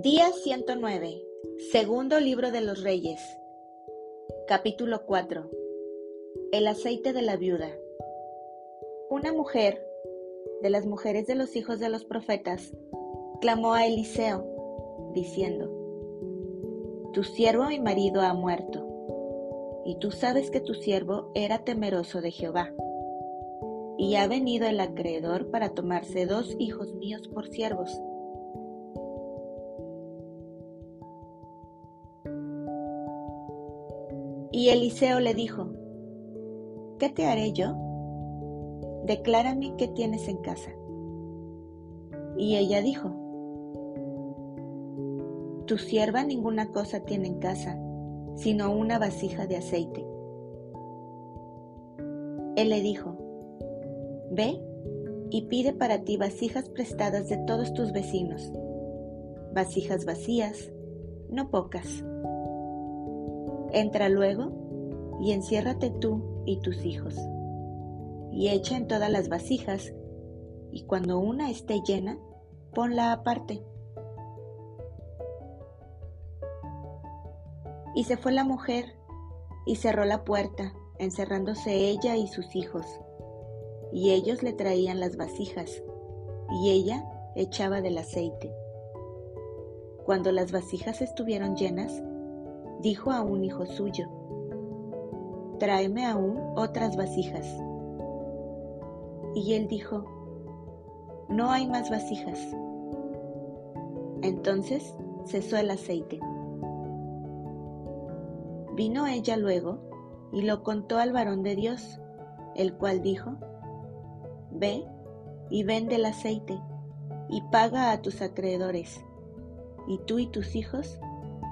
Día 109. Segundo libro de los Reyes. Capítulo 4. El aceite de la viuda. Una mujer, de las mujeres de los hijos de los profetas, clamó a Eliseo, diciendo, Tu siervo mi marido ha muerto, y tú sabes que tu siervo era temeroso de Jehová. Y ha venido el acreedor para tomarse dos hijos míos por siervos Y Eliseo le dijo, ¿qué te haré yo? Declárame qué tienes en casa. Y ella dijo, tu sierva ninguna cosa tiene en casa, sino una vasija de aceite. Él le dijo, ve y pide para ti vasijas prestadas de todos tus vecinos, vasijas vacías, no pocas Entra luego y enciérrate tú y tus hijos, y echa en todas las vasijas, y cuando una esté llena, ponla aparte. Y se fue la mujer y cerró la puerta, encerrándose ella y sus hijos, y ellos le traían las vasijas, y ella echaba del aceite. Cuando las vasijas estuvieron llenas, dijo a un hijo suyo, tráeme aún otras vasijas. Y él dijo, no hay más vasijas. Entonces cesó el aceite. Vino ella luego y lo contó al varón de Dios, el cual dijo, Ve y vende el aceite y paga a tus acreedores, y tú y tus hijos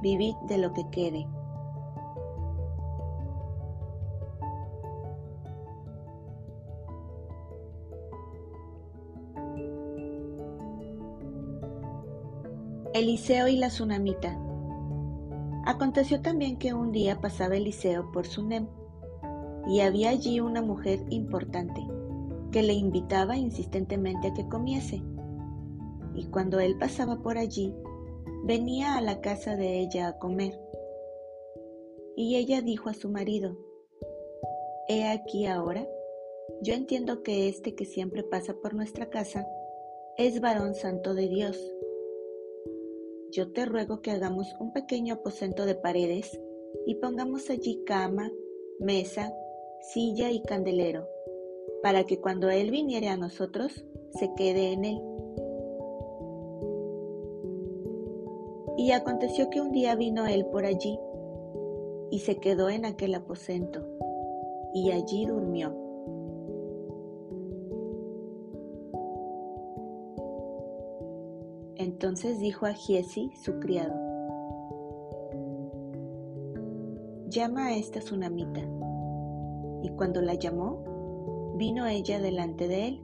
vivid de lo que quede. Eliseo y la tsunamita. Aconteció también que un día pasaba Eliseo por Sunem, y había allí una mujer importante, que le invitaba insistentemente a que comiese. Y cuando él pasaba por allí, venía a la casa de ella a comer. Y ella dijo a su marido, He aquí ahora, yo entiendo que este que siempre pasa por nuestra casa es varón santo de Dios. Yo te ruego que hagamos un pequeño aposento de paredes y pongamos allí cama, mesa, silla y candelero, para que cuando Él viniere a nosotros, se quede en él. Y aconteció que un día vino él por allí, y se quedó en aquel aposento, y allí durmió. Entonces dijo a Giesi, su criado, llama a esta tsunamita. Y cuando la llamó, vino ella delante de él.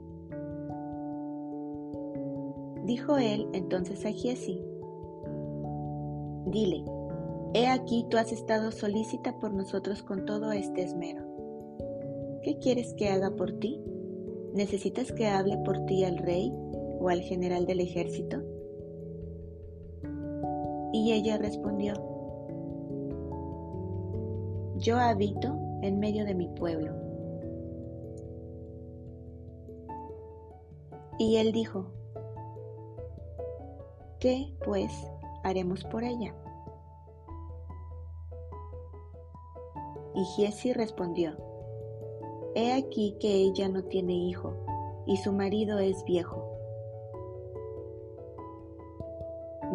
Dijo él entonces a Giesi, Dile, he aquí tú has estado solícita por nosotros con todo este esmero. ¿Qué quieres que haga por ti? ¿Necesitas que hable por ti al rey o al general del ejército? Y ella respondió, Yo habito en medio de mi pueblo. Y él dijo, ¿qué pues haremos por ella? Y Giesi respondió, He aquí que ella no tiene hijo, y su marido es viejo.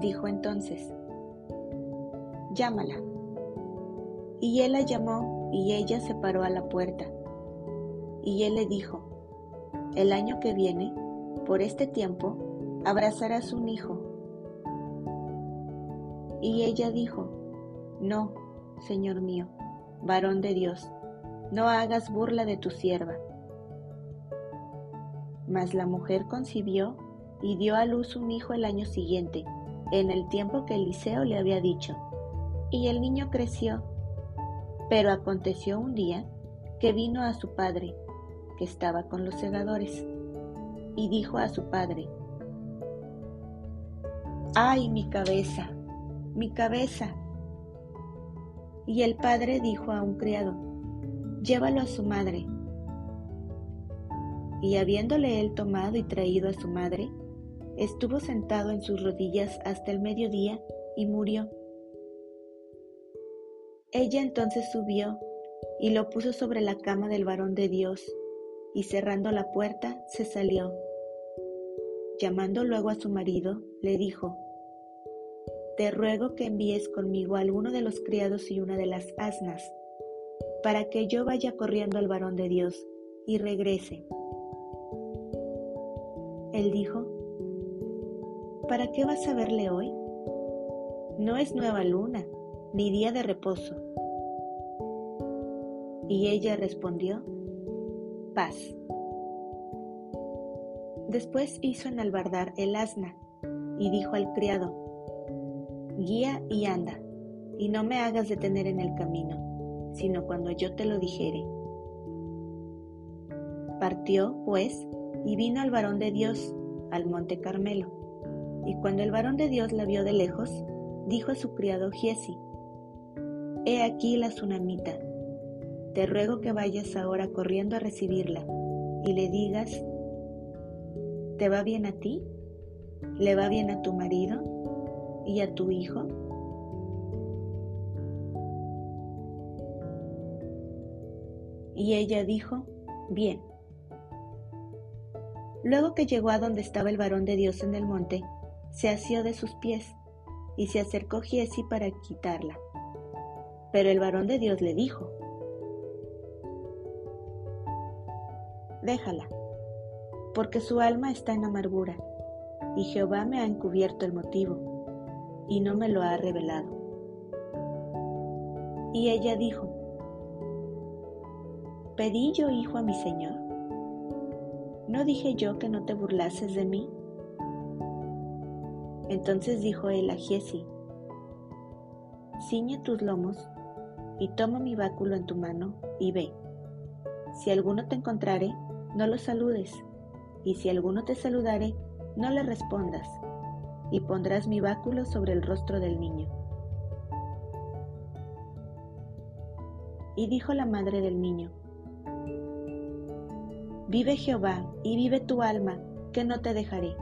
Dijo entonces, Llámala. Y él la llamó, y ella se paró a la puerta. Y él le dijo, El año que viene, por este tiempo, abrazarás un hijo. Y ella dijo, No, Señor mío varón de Dios, no hagas burla de tu sierva. Mas la mujer concibió y dio a luz un hijo el año siguiente, en el tiempo que Eliseo le había dicho. Y el niño creció. Pero aconteció un día que vino a su padre, que estaba con los segadores, y dijo a su padre, ¡Ay, mi cabeza! ¡Mi cabeza! Y el padre dijo a un criado, Llévalo a su madre. Y habiéndole él tomado y traído a su madre, estuvo sentado en sus rodillas hasta el mediodía y murió. Ella entonces subió y lo puso sobre la cama del varón de Dios, y cerrando la puerta se salió. Llamando luego a su marido, le dijo, Te ruego que envíes conmigo a alguno de los criados y una de las asnas, para que yo vaya corriendo al varón de Dios y regrese. Él dijo, ¿Para qué vas a verle hoy? No es nueva luna, ni día de reposo. Y ella respondió, paz. Después hizo enalbardar el asna y dijo al criado, guía y anda, y no me hagas detener en el camino, sino cuando yo te lo dijere. Partió, pues, y vino al varón de Dios, al monte Carmelo. Y cuando el varón de Dios la vio de lejos, dijo a su criado Giesi, He aquí la tsunamita, te ruego que vayas ahora corriendo a recibirla y le digas, ¿te va bien a ti? ¿Le va bien a tu marido y a tu hijo? Y ella dijo, bien. Luego que llegó a donde estaba el varón de Dios en el monte, se asió de sus pies y se acercó Giesi para quitarla. Pero el varón de Dios le dijo, déjala, porque su alma está en amargura, y Jehová me ha encubierto el motivo, y no me lo ha revelado. Y ella dijo, ¿pedí yo hijo a mi Señor? ¿No dije yo que no te burlases de mí? Entonces dijo él a Giesi, ciñe tus lomos y toma mi báculo en tu mano y ve. Si alguno te encontrare, no lo saludes, y si alguno te saludare, no le respondas, y pondrás mi báculo sobre el rostro del niño. Y dijo la madre del niño, Vive Jehová, y vive tu alma, que no te dejaré.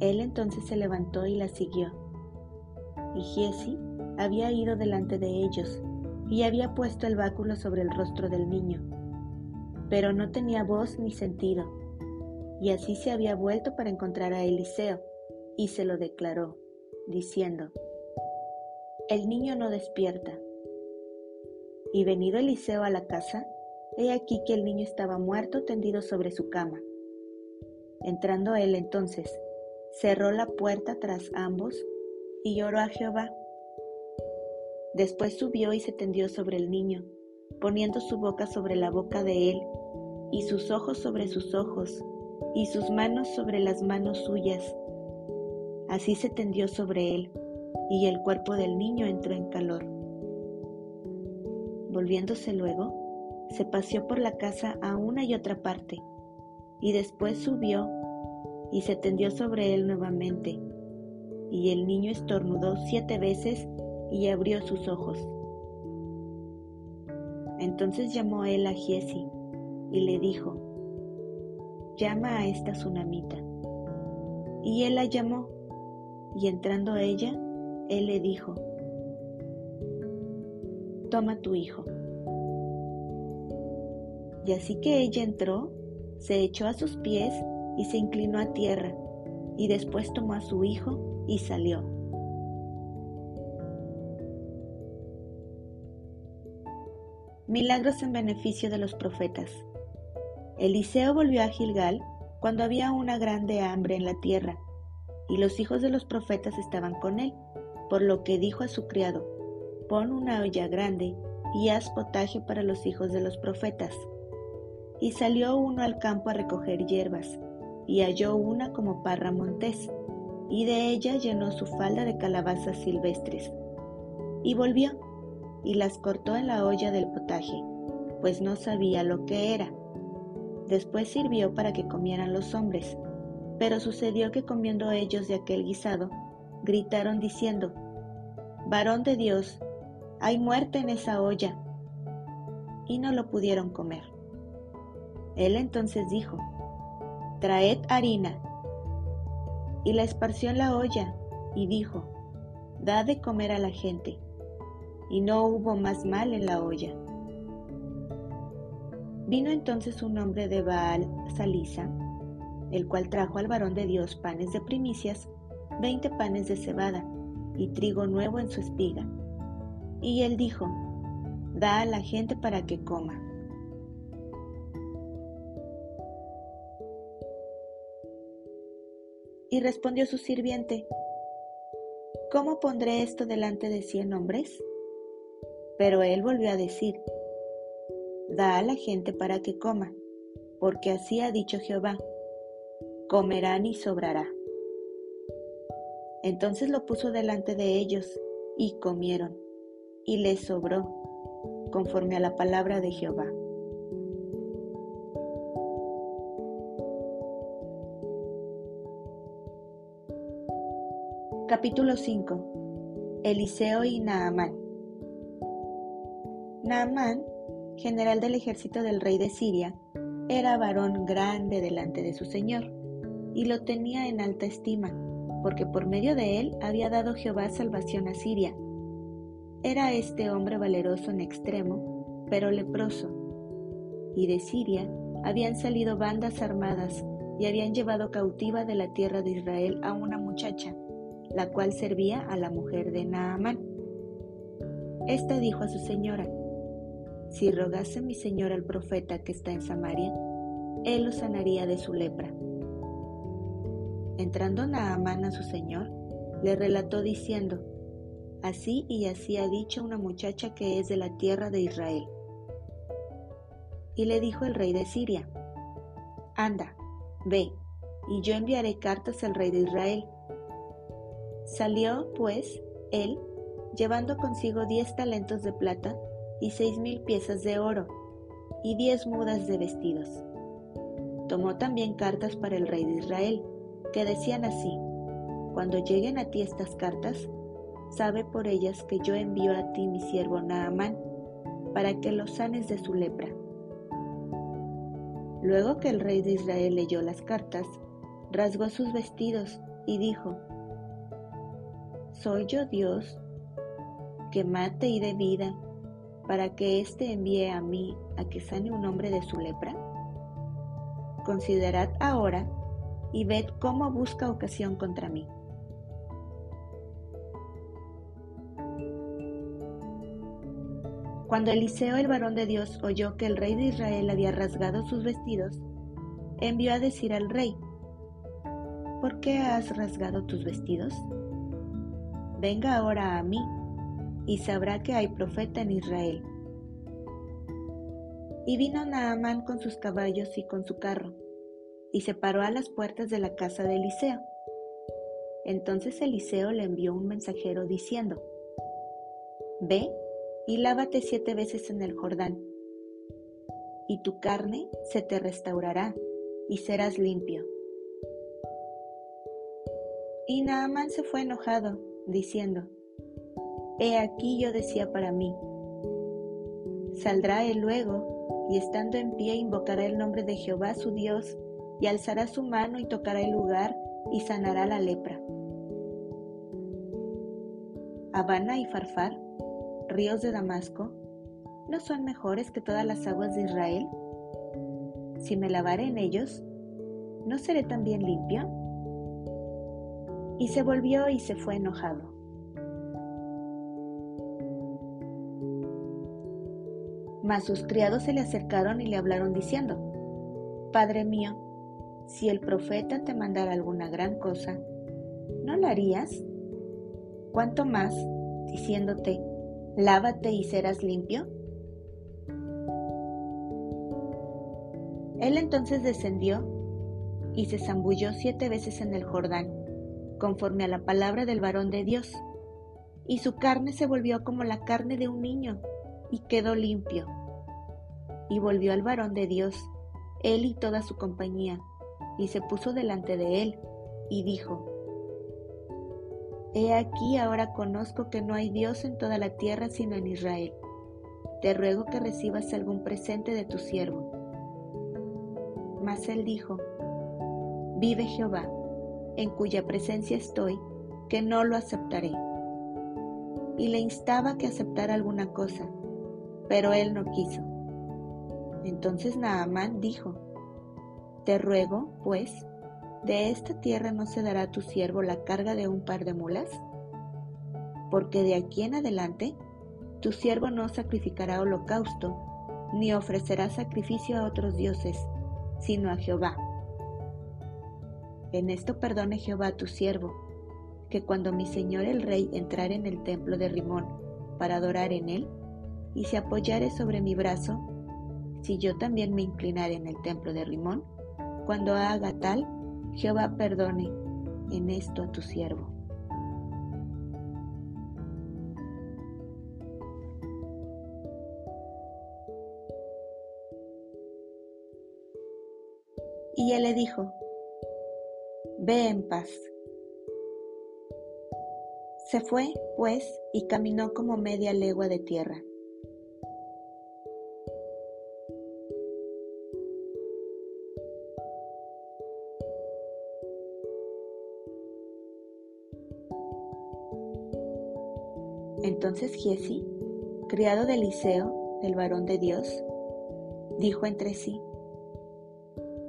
Él entonces se levantó y la siguió. Y Giesi había ido delante de ellos y había puesto el báculo sobre el rostro del niño, pero no tenía voz ni sentido. Y así se había vuelto para encontrar a Eliseo y se lo declaró, diciendo, El niño no despierta. Y venido Eliseo a la casa, he aquí que el niño estaba muerto tendido sobre su cama. Entrando él entonces, cerró la puerta tras ambos y lloró a Jehová. Después subió y se tendió sobre el niño, poniendo su boca sobre la boca de él, y sus ojos sobre sus ojos, y sus manos sobre las manos suyas. Así se tendió sobre él, y el cuerpo del niño entró en calor. Volviéndose luego, se paseó por la casa a una y otra parte, y después subió y se tendió sobre él nuevamente. Y el niño estornudó siete veces y abrió sus ojos. Entonces llamó él a Giesi y le dijo, llama a esta tsunamita. Y él la llamó, y entrando ella, él le dijo, toma tu hijo. Y así que ella entró, se echó a sus pies y se inclinó a tierra, y después tomó a su hijo y salió. Milagros en beneficio de los profetas. Eliseo volvió a Gilgal cuando había una grande hambre en la tierra, y los hijos de los profetas estaban con él, por lo que dijo a su criado, pon una olla grande y haz potaje para los hijos de los profetas. Y salió uno al campo a recoger hierbas, y halló una como parra montés, y de ella llenó su falda de calabazas silvestres. Y volvió, y las cortó en la olla del potaje, pues no sabía lo que era. Después sirvió para que comieran los hombres, Pero sucedió que comiendo ellos de aquel guisado, gritaron diciendo, Varón de Dios, hay muerte en esa olla. Y no lo pudieron comer. Él entonces dijo, Traed harina. Y la esparció en la olla y dijo, Da de comer a la gente. Y no hubo más mal en la olla. Vino entonces un hombre de Baal Salisa, el cual trajo al varón de Dios panes de primicias, veinte panes de cebada y trigo nuevo en su espiga. Y él dijo, Da a la gente para que coma. Y respondió su sirviente, ¿Cómo pondré esto delante de cien hombres? Pero él volvió a decir, Da a la gente para que coma, porque así ha dicho Jehová, comerán y sobrará. Entonces lo puso delante de ellos, y comieron, y les sobró, conforme a la palabra de Jehová. Capítulo 5 Eliseo y Naamán Naamán, general del ejército del rey de Siria, era varón grande delante de su señor, y lo tenía en alta estima porque por medio de él había dado Jehová salvación a Siria. Era este hombre valeroso en extremo, pero leproso. Y de Siria habían salido bandas armadas y habían llevado cautiva de la tierra de Israel a una muchacha, la cual servía a la mujer de Naamán. Esta dijo a su señora, Si rogase mi señor al profeta que está en Samaria, él lo sanaría de su lepra. Entrando Naamán a su señor, le relató diciendo, Así y así ha dicho una muchacha que es de la tierra de Israel. Y le dijo el rey de Siria, Anda, ve, y yo enviaré cartas al rey de Israel. Salió, pues, él, llevando consigo diez talentos de plata y seis mil piezas de oro, y diez mudas de vestidos. Tomó también cartas para el rey de Israel, que decían así, Cuando lleguen a ti estas cartas, sabe por ellas que yo envío a ti mi siervo Naamán, para que lo sanes de su lepra. Luego que el rey de Israel leyó las cartas, rasgó sus vestidos y dijo, ¿Soy yo Dios que mate y dé vida para que éste envíe a mí a que sane un hombre de su lepra? Considerad ahora y ved cómo busca ocasión contra mí. Cuando Eliseo el varón de Dios oyó que el rey de Israel había rasgado sus vestidos, envió a decir al rey, ¿por qué has rasgado tus vestidos? Venga ahora a mí y sabrá que hay profeta en Israel. Y vino Naamán con sus caballos y con su carro y se paró a las puertas de la casa de Eliseo. Entonces Eliseo le envió un mensajero diciendo, Ve y lávate siete veces en el Jordán, y tu carne se te restaurará y serás limpio. Y Naamán se fue enojado, diciendo, He aquí yo decía para mí, saldrá él luego, y estando en pie invocará el nombre de Jehová su Dios, y alzará su mano y tocará el lugar y sanará la lepra. Habana y Farfar, ríos de Damasco, ¿no son mejores que todas las aguas de Israel? Si me lavare en ellos, ¿no seré también limpio? Y se volvió y se fue enojado. Mas sus criados se le acercaron y le hablaron diciendo, Padre mío, si el profeta te mandara alguna gran cosa, ¿no la harías? ¿Cuánto más, diciéndote, lávate y serás limpio? Él entonces descendió y se zambulló siete veces en el Jordán, conforme a la palabra del varón de Dios, y su carne se volvió como la carne de un niño, y quedó limpio. Y volvió al varón de Dios, él y toda su compañía, y se puso delante de él, y dijo, He aquí ahora conozco que no hay Dios en toda la tierra sino en Israel. Te ruego que recibas algún presente de tu siervo. Mas él dijo, Vive Jehová, en cuya presencia estoy, que no lo aceptaré. Y le instaba que aceptara alguna cosa, pero él no quiso. Entonces Naamán dijo, Te ruego, pues, ¿De esta tierra no se dará a tu siervo la carga de un par de mulas? Porque de aquí en adelante tu siervo no sacrificará holocausto, ni ofrecerá sacrificio a otros dioses, sino a Jehová. En esto perdone Jehová a tu siervo, que cuando mi señor el rey entrare en el templo de Rimón para adorar en él, y se apoyare sobre mi brazo, si yo también me inclinare en el templo de Rimón, cuando haga tal, Jehová perdone en esto a tu siervo. Y él le dijo, Ve en paz. Se fue, pues, y caminó como media legua de tierra. Entonces Giesi, criado de Eliseo, el varón de Dios, dijo entre sí,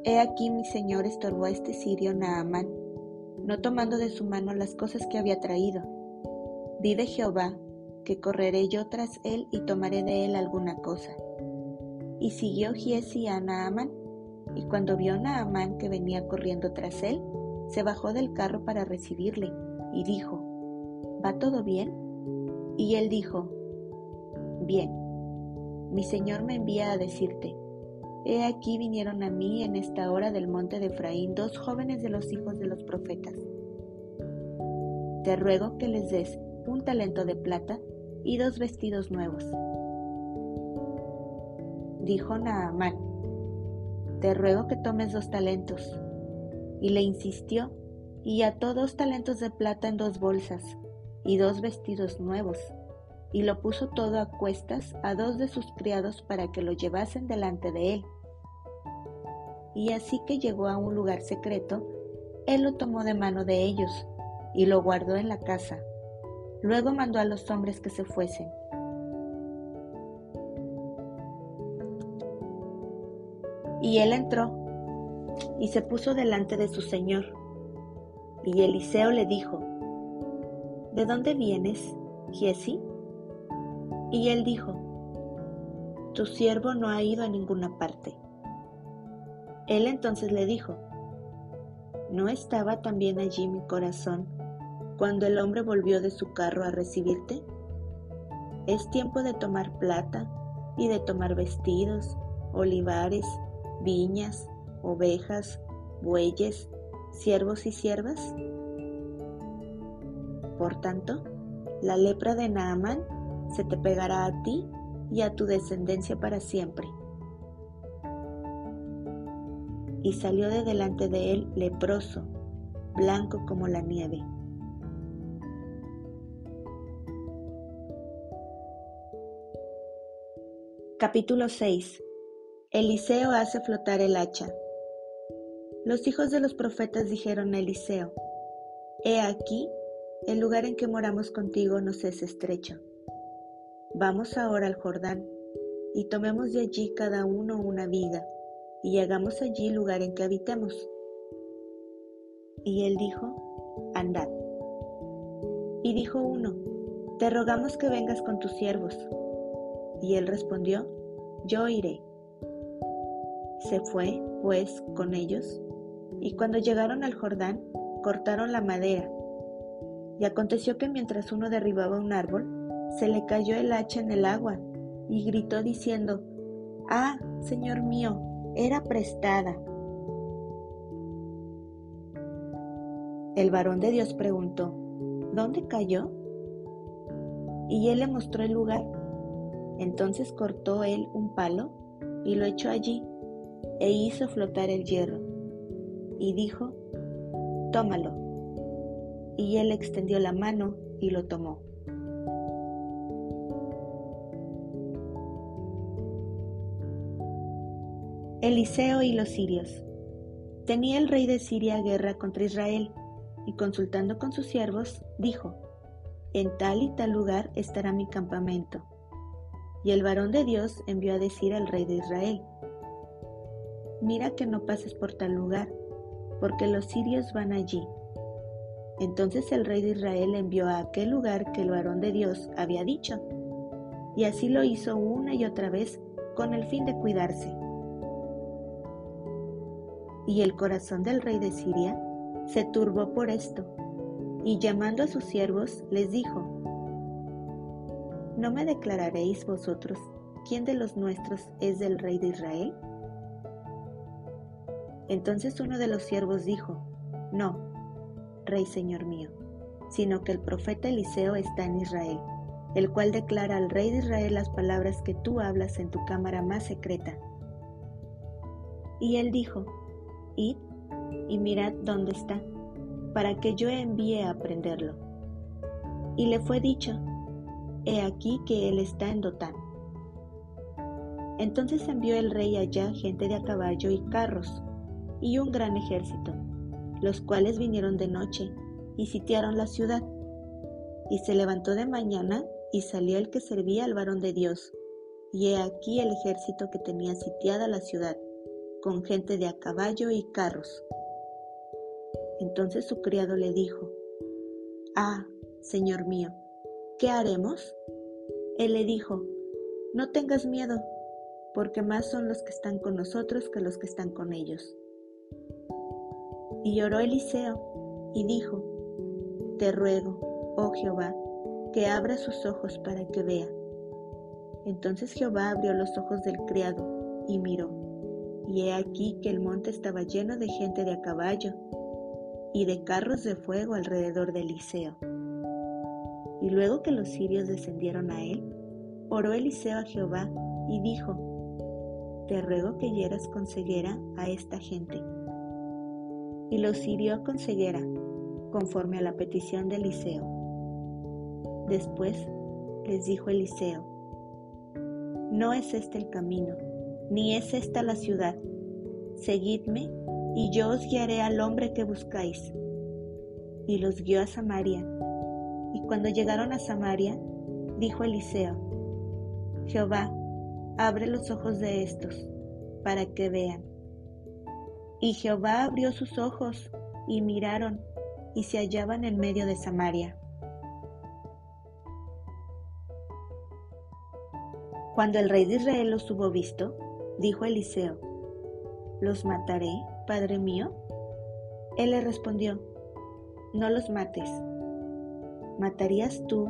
He aquí mi señor estorbó a este sirio Naamán, no tomando de su mano las cosas que había traído. Vive Jehová, que correré yo tras él y tomaré de él alguna cosa. Y siguió Giesi a Naamán, y cuando vio Naamán que venía corriendo tras él, se bajó del carro para recibirle, y dijo, ¿Va todo bien? Y él dijo, Bien, mi Señor me envía a decirte, He aquí vinieron a mí en esta hora del monte de Efraín dos jóvenes de los hijos de los profetas. Te ruego que les des un talento de plata y dos vestidos nuevos. Dijo Naamán, te ruego que tomes dos talentos. Y le insistió, y ató dos talentos de plata en dos bolsas, y dos vestidos nuevos, y lo puso todo a cuestas a dos de sus criados para que lo llevasen delante de él. Y así que llegó a un lugar secreto, él lo tomó de mano de ellos y lo guardó en la casa. Luego mandó a los hombres que se fuesen. Y él entró y se puso delante de su señor. Y Eliseo le dijo, ¿De dónde vienes, Giesi? Y él dijo, Tu siervo no ha ido a ninguna parte. Él entonces le dijo, ¿no estaba también allí mi corazón cuando el hombre volvió de su carro a recibirte? Es tiempo de tomar plata y de tomar vestidos, olivares, viñas, ovejas, bueyes, siervos y siervas. Por tanto, la lepra de Naamán se te pegará a ti y a tu descendencia para siempre. Y salió de delante de él leproso, blanco como la nieve. Capítulo 6 Eliseo hace flotar el hacha. Los hijos de los profetas dijeron a Eliseo, He aquí el lugar en que moramos contigo nos es estrecho. Vamos ahora al Jordán y tomemos de allí cada uno una viga y hagamos allí lugar en que habitemos. Y él dijo, andad. Y dijo uno, te rogamos que vengas con tus siervos. Y él respondió, yo iré. Se fue, pues, con ellos, y cuando llegaron al Jordán, cortaron la madera y aconteció que mientras uno derribaba un árbol, se le cayó el hacha en el agua y gritó diciendo, Ah, Señor mío, era prestada. El varón de Dios preguntó, ¿dónde cayó? Y él le mostró el lugar. Entonces cortó él un palo y lo echó allí e hizo flotar el hierro. y dijo, Tómalo. Y él extendió la mano y lo tomó. Eliseo y los sirios. Tenía el rey de Siria guerra contra Israel, y consultando con sus siervos, dijo, En tal y tal lugar estará mi campamento. Y el varón de Dios envió a decir al rey de Israel, Mira que no pases por tal lugar, porque los sirios van allí. Entonces el rey de Israel envió a aquel lugar que el varón de Dios había dicho, y así lo hizo una y otra vez con el fin de cuidarse. Y el corazón del rey de Siria se turbó por esto, y llamando a sus siervos les dijo, ¿No me declararéis vosotros quién de los nuestros es del rey de Israel? Entonces uno de los siervos dijo, No, rey señor mío, sino que el profeta Eliseo está en Israel, el cual declara al rey de Israel las palabras que tú hablas en tu cámara más secreta. Y él dijo, Id y mirad dónde está, para que yo envíe a prenderlo. Y le fue dicho, He aquí que él está en Dotán. Entonces envió el rey allá gente de a caballo y carros, y un gran ejército, los cuales vinieron de noche y sitiaron la ciudad. Y se levantó de mañana y salió el que servía al varón de Dios, y he aquí el ejército que tenía sitiada la ciudad con gente de a caballo y carros. Entonces su criado le dijo, Ah, señor mío, ¿qué haremos? Él le dijo, No tengas miedo, porque más son los que están con nosotros que los que están con ellos. Y lloró Eliseo y dijo, Te ruego, oh Jehová, que abra sus ojos para que vea. Entonces Jehová abrió los ojos del criado y miró y he aquí que el monte estaba lleno de gente de a caballo y de carros de fuego alrededor de Eliseo. Y luego que los sirios descendieron a él, oró Eliseo a Jehová y dijo, Te ruego que hieras con ceguera a esta gente. Y los hirió con ceguera, conforme a la petición de Eliseo. Después les dijo Eliseo, No es este el camino ni es esta la ciudad. Seguidme, y yo os guiaré al hombre que buscáis. Y los guió a Samaria. Y cuando llegaron a Samaria, dijo Eliseo, Jehová, abre los ojos de estos, para que vean. Y Jehová abrió sus ojos, y miraron, y se hallaban en medio de Samaria. Cuando el rey de Israel los hubo visto, dijo Eliseo, ¿los mataré, padre mío? Él le respondió, no los mates. ¿Matarías tú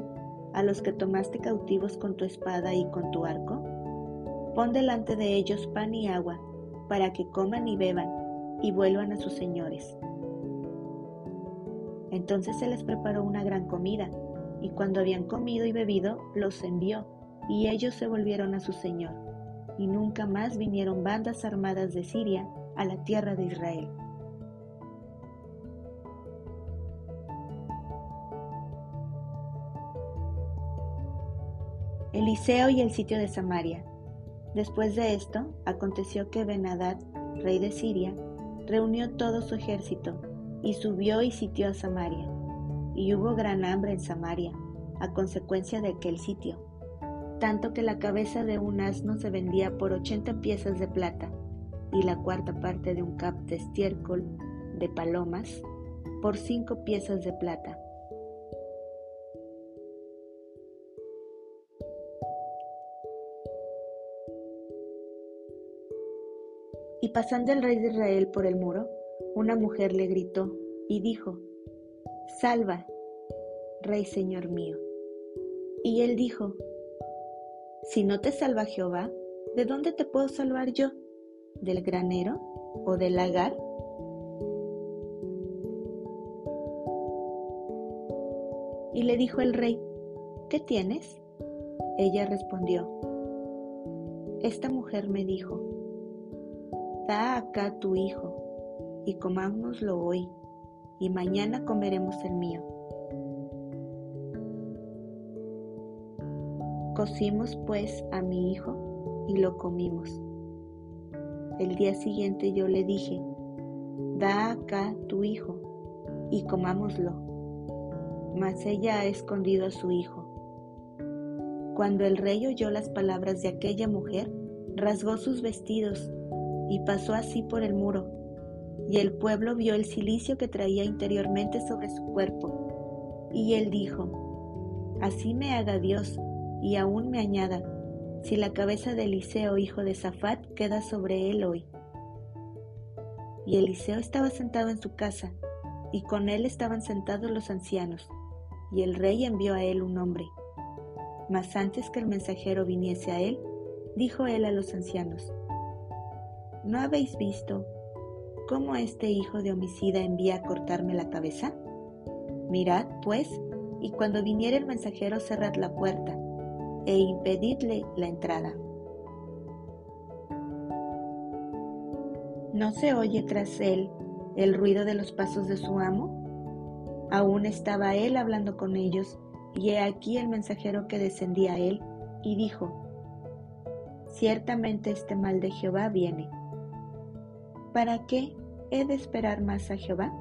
a los que tomaste cautivos con tu espada y con tu arco? Pon delante de ellos pan y agua, para que coman y beban y vuelvan a sus señores. Entonces se les preparó una gran comida, y cuando habían comido y bebido, los envió, y ellos se volvieron a su señor y nunca más vinieron bandas armadas de Siria a la tierra de Israel. Eliseo y el sitio de Samaria. Después de esto, aconteció que Benadad, rey de Siria, reunió todo su ejército y subió y sitió a Samaria. Y hubo gran hambre en Samaria, a consecuencia de aquel sitio tanto que la cabeza de un asno se vendía por ochenta piezas de plata y la cuarta parte de un cap de estiércol de palomas por cinco piezas de plata. Y pasando el rey de Israel por el muro, una mujer le gritó y dijo, Salva, rey señor mío. Y él dijo, si no te salva Jehová, ¿de dónde te puedo salvar yo? ¿Del granero o del lagar? Y le dijo el rey, ¿qué tienes? Ella respondió, esta mujer me dijo, da acá tu hijo. y comámoslo hoy, y mañana comeremos el mío. Cocimos pues a mi hijo y lo comimos. El día siguiente yo le dije, da acá tu hijo y comámoslo. Mas ella ha escondido a su hijo. Cuando el rey oyó las palabras de aquella mujer, rasgó sus vestidos y pasó así por el muro, y el pueblo vio el cilicio que traía interiormente sobre su cuerpo. Y él dijo, Así me haga Dios, y aún me añada, si la cabeza de Eliseo, hijo de Safat, queda sobre él hoy. Y Eliseo estaba sentado en su casa, y con él estaban sentados los ancianos, y el rey envió a él un hombre. Mas antes que el mensajero viniese a él, dijo él a los ancianos, ¿no habéis visto cómo este hijo de homicida envía a cortarme la cabeza? Mirad, pues, y cuando viniere el mensajero cerrad la puerta e impedidle la entrada. ¿No se oye tras él el ruido de los pasos de su amo? Aún estaba él hablando con ellos, y he aquí el mensajero que descendía a él, y dijo, Ciertamente este mal de Jehová viene. ¿Para qué he de esperar más a Jehová?